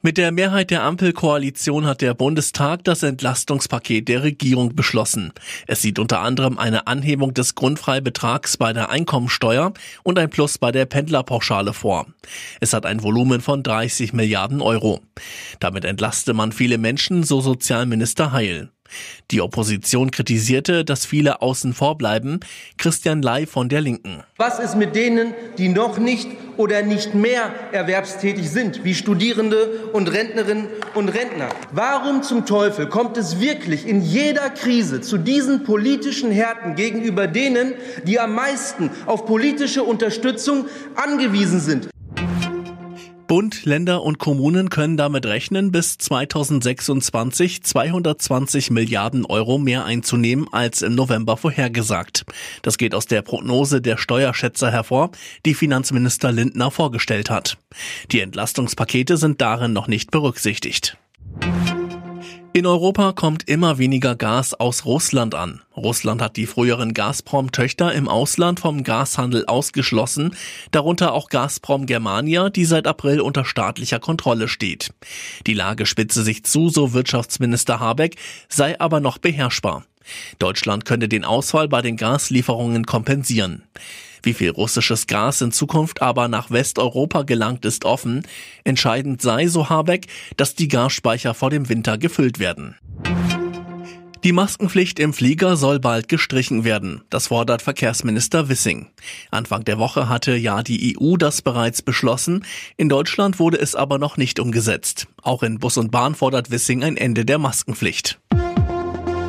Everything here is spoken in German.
Mit der Mehrheit der Ampelkoalition hat der Bundestag das Entlastungspaket der Regierung beschlossen. Es sieht unter anderem eine Anhebung des Grundfreibetrags bei der Einkommensteuer und ein Plus bei der Pendlerpauschale vor. Es hat ein Volumen von 30 Milliarden Euro. Damit entlaste man viele Menschen, so Sozialminister Heil. Die Opposition kritisierte, dass viele außen vor bleiben. Christian Ley von der Linken. Was ist mit denen, die noch nicht oder nicht mehr erwerbstätig sind, wie Studierende und Rentnerinnen und Rentner? Warum zum Teufel kommt es wirklich in jeder Krise zu diesen politischen Härten gegenüber denen, die am meisten auf politische Unterstützung angewiesen sind? Bund, Länder und Kommunen können damit rechnen, bis 2026 220 Milliarden Euro mehr einzunehmen als im November vorhergesagt. Das geht aus der Prognose der Steuerschätzer hervor, die Finanzminister Lindner vorgestellt hat. Die Entlastungspakete sind darin noch nicht berücksichtigt. In Europa kommt immer weniger Gas aus Russland an. Russland hat die früheren Gazprom-Töchter im Ausland vom Gashandel ausgeschlossen, darunter auch Gazprom Germania, die seit April unter staatlicher Kontrolle steht. Die Lage spitze sich zu, so Wirtschaftsminister Habeck, sei aber noch beherrschbar. Deutschland könnte den Ausfall bei den Gaslieferungen kompensieren. Wie viel russisches Gas in Zukunft aber nach Westeuropa gelangt, ist offen. Entscheidend sei, so Habeck, dass die Gasspeicher vor dem Winter gefüllt werden. Die Maskenpflicht im Flieger soll bald gestrichen werden. Das fordert Verkehrsminister Wissing. Anfang der Woche hatte ja die EU das bereits beschlossen. In Deutschland wurde es aber noch nicht umgesetzt. Auch in Bus und Bahn fordert Wissing ein Ende der Maskenpflicht.